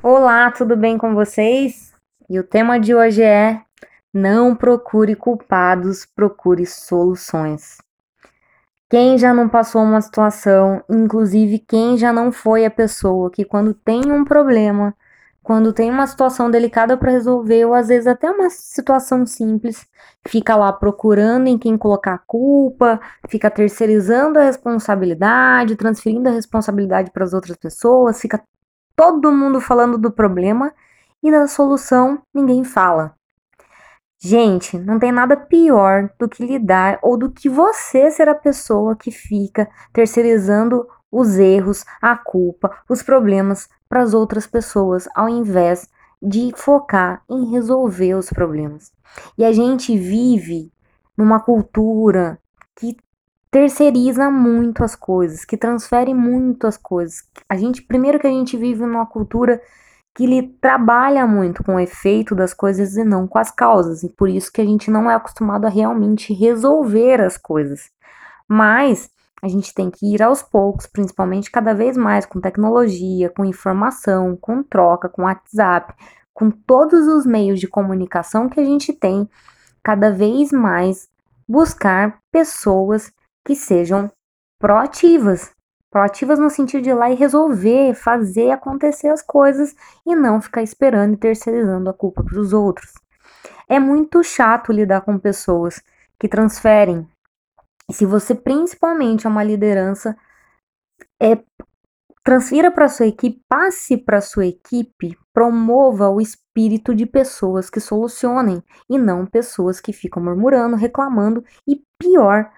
Olá, tudo bem com vocês? E o tema de hoje é: não procure culpados, procure soluções. Quem já não passou uma situação, inclusive quem já não foi a pessoa que, quando tem um problema, quando tem uma situação delicada para resolver, ou às vezes até uma situação simples, fica lá procurando em quem colocar a culpa, fica terceirizando a responsabilidade, transferindo a responsabilidade para as outras pessoas, fica todo mundo falando do problema e da solução ninguém fala. Gente, não tem nada pior do que lidar ou do que você ser a pessoa que fica terceirizando os erros, a culpa, os problemas para as outras pessoas, ao invés de focar em resolver os problemas. E a gente vive numa cultura que terceiriza muito as coisas, que transfere muito as coisas. A gente, primeiro que a gente vive numa cultura que ele trabalha muito com o efeito das coisas e não com as causas, e por isso que a gente não é acostumado a realmente resolver as coisas. Mas a gente tem que ir aos poucos, principalmente cada vez mais com tecnologia, com informação, com troca, com WhatsApp, com todos os meios de comunicação que a gente tem, cada vez mais buscar pessoas que sejam proativas. Proativas no sentido de ir lá e resolver, fazer acontecer as coisas e não ficar esperando e terceirizando a culpa para os outros. É muito chato lidar com pessoas que transferem. Se você principalmente é uma liderança, é transfira para sua equipe, passe para sua equipe, promova o espírito de pessoas que solucionem e não pessoas que ficam murmurando, reclamando e pior,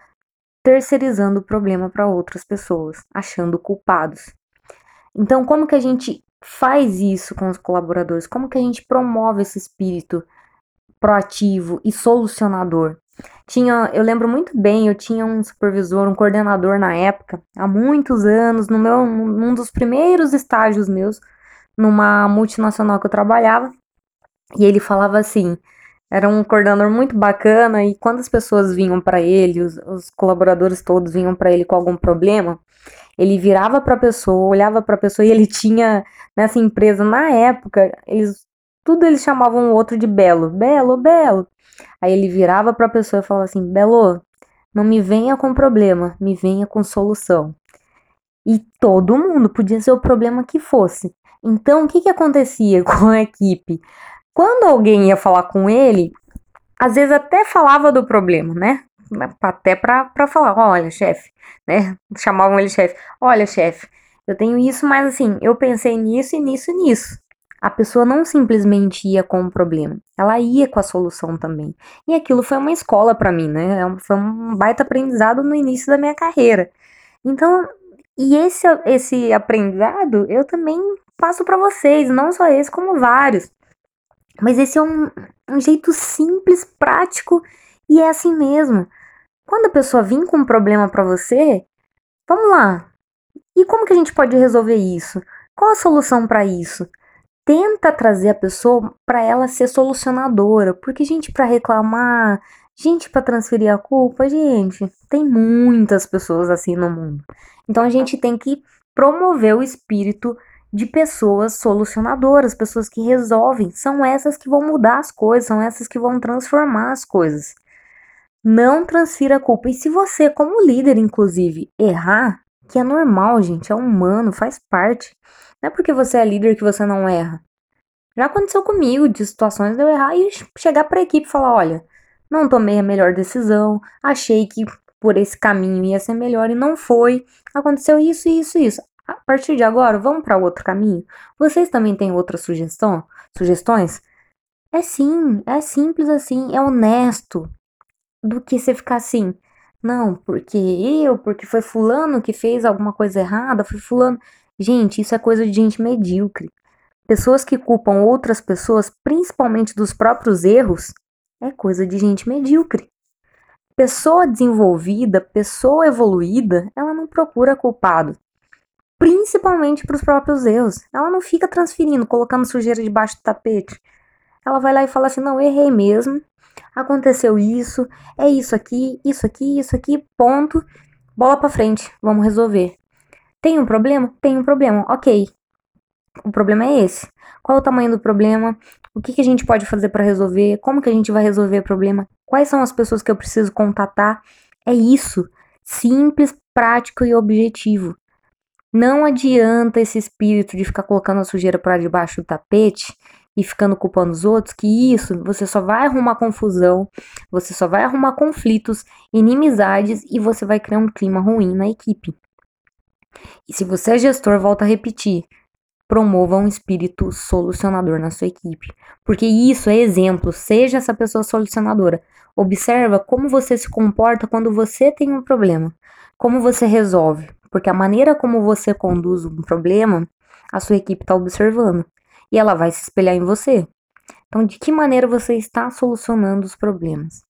terceirizando o problema para outras pessoas, achando culpados. Então, como que a gente faz isso com os colaboradores? Como que a gente promove esse espírito proativo e solucionador? Tinha, eu lembro muito bem, eu tinha um supervisor, um coordenador na época, há muitos anos, no meu, num dos primeiros estágios meus, numa multinacional que eu trabalhava, e ele falava assim: era um coordenador muito bacana e quando as pessoas vinham para ele, os, os, colaboradores todos vinham para ele com algum problema, ele virava para a pessoa, olhava para a pessoa e ele tinha nessa empresa na época, eles tudo eles chamavam o outro de Belo, Belo, Belo. Aí ele virava para a pessoa e falava assim: "Belo, não me venha com problema, me venha com solução". E todo mundo podia ser o problema que fosse. Então, o que que acontecia com a equipe? Quando alguém ia falar com ele, às vezes até falava do problema, né? Até para falar, olha, chefe, né? Chamavam ele chefe. Olha, chefe, eu tenho isso, mas assim, eu pensei nisso e nisso e nisso. A pessoa não simplesmente ia com o problema, ela ia com a solução também. E aquilo foi uma escola para mim, né? É foi um baita aprendizado no início da minha carreira. Então, e esse, esse aprendizado eu também passo para vocês, não só esse, como vários. Mas esse é um, um jeito simples, prático e é assim mesmo. Quando a pessoa vir com um problema para você, vamos lá. E como que a gente pode resolver isso? Qual a solução para isso? Tenta trazer a pessoa para ela ser solucionadora, porque gente para reclamar, gente para transferir a culpa, gente, tem muitas pessoas assim no mundo. Então a gente tem que promover o espírito de pessoas solucionadoras, pessoas que resolvem. São essas que vão mudar as coisas, são essas que vão transformar as coisas. Não transfira a culpa. E se você, como líder, inclusive, errar, que é normal, gente, é humano, faz parte. Não é porque você é líder que você não erra. Já aconteceu comigo de situações de eu errar e chegar para a equipe e falar: olha, não tomei a melhor decisão, achei que por esse caminho ia ser melhor e não foi. Aconteceu isso, isso, isso. A partir de agora, vamos para outro caminho? Vocês também têm outras sugestão, sugestões? É sim, é simples assim, é honesto. Do que você ficar assim, não, porque eu, porque foi fulano que fez alguma coisa errada, foi fulano. Gente, isso é coisa de gente medíocre. Pessoas que culpam outras pessoas, principalmente dos próprios erros, é coisa de gente medíocre. Pessoa desenvolvida, pessoa evoluída, ela não procura culpado principalmente para os próprios erros. Ela não fica transferindo, colocando sujeira debaixo do tapete. Ela vai lá e fala assim: não, errei mesmo, aconteceu isso, é isso aqui, isso aqui, isso aqui, ponto. Bola para frente, vamos resolver. Tem um problema? Tem um problema, ok. o problema é esse. Qual o tamanho do problema? O que, que a gente pode fazer para resolver? Como que a gente vai resolver o problema? Quais são as pessoas que eu preciso contatar? É isso. Simples, prático e objetivo. Não adianta esse espírito de ficar colocando a sujeira para debaixo do tapete e ficando culpando os outros, que isso você só vai arrumar confusão, você só vai arrumar conflitos, inimizades e você vai criar um clima ruim na equipe. E se você é gestor, volta a repetir, promova um espírito solucionador na sua equipe, porque isso é exemplo, seja essa pessoa solucionadora. Observa como você se comporta quando você tem um problema, como você resolve, porque a maneira como você conduz um problema, a sua equipe está observando e ela vai se espelhar em você. Então, de que maneira você está solucionando os problemas?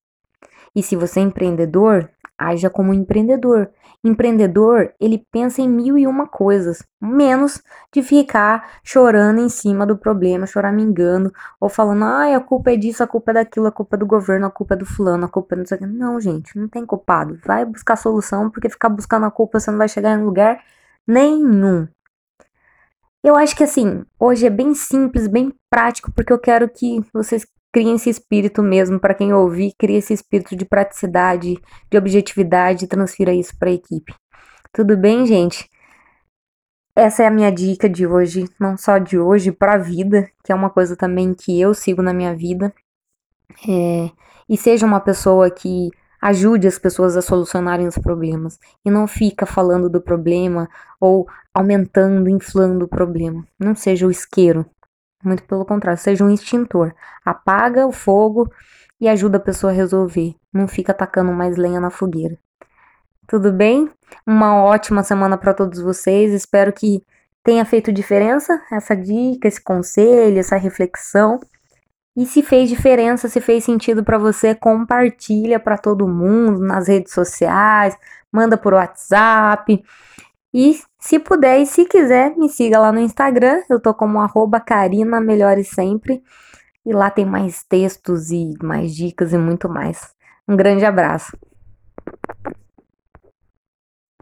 E se você é empreendedor, haja como empreendedor. Empreendedor, ele pensa em mil e uma coisas, menos de ficar chorando em cima do problema, choramingando, ou falando, ai, a culpa é disso, a culpa é daquilo, a culpa é do governo, a culpa é do fulano, a culpa é não sei o que. Não, gente, não tem culpado. Vai buscar solução, porque ficar buscando a culpa você não vai chegar em lugar nenhum. Eu acho que assim, hoje é bem simples, bem prático, porque eu quero que vocês criem esse espírito mesmo, para quem ouvir, crie esse espírito de praticidade, de objetividade e transfira isso para a equipe. Tudo bem, gente? Essa é a minha dica de hoje, não só de hoje, para a vida, que é uma coisa também que eu sigo na minha vida. É, e seja uma pessoa que Ajude as pessoas a solucionarem os problemas e não fica falando do problema ou aumentando, inflando o problema. Não seja o isqueiro. Muito pelo contrário, seja um extintor. Apaga o fogo e ajuda a pessoa a resolver. Não fica atacando mais lenha na fogueira. Tudo bem? Uma ótima semana para todos vocês. Espero que tenha feito diferença essa dica, esse conselho, essa reflexão. E se fez diferença, se fez sentido para você, compartilha para todo mundo nas redes sociais, manda por WhatsApp. E se puder e se quiser, me siga lá no Instagram, eu tô como arroba Melhore Sempre. E lá tem mais textos e mais dicas e muito mais. Um grande abraço.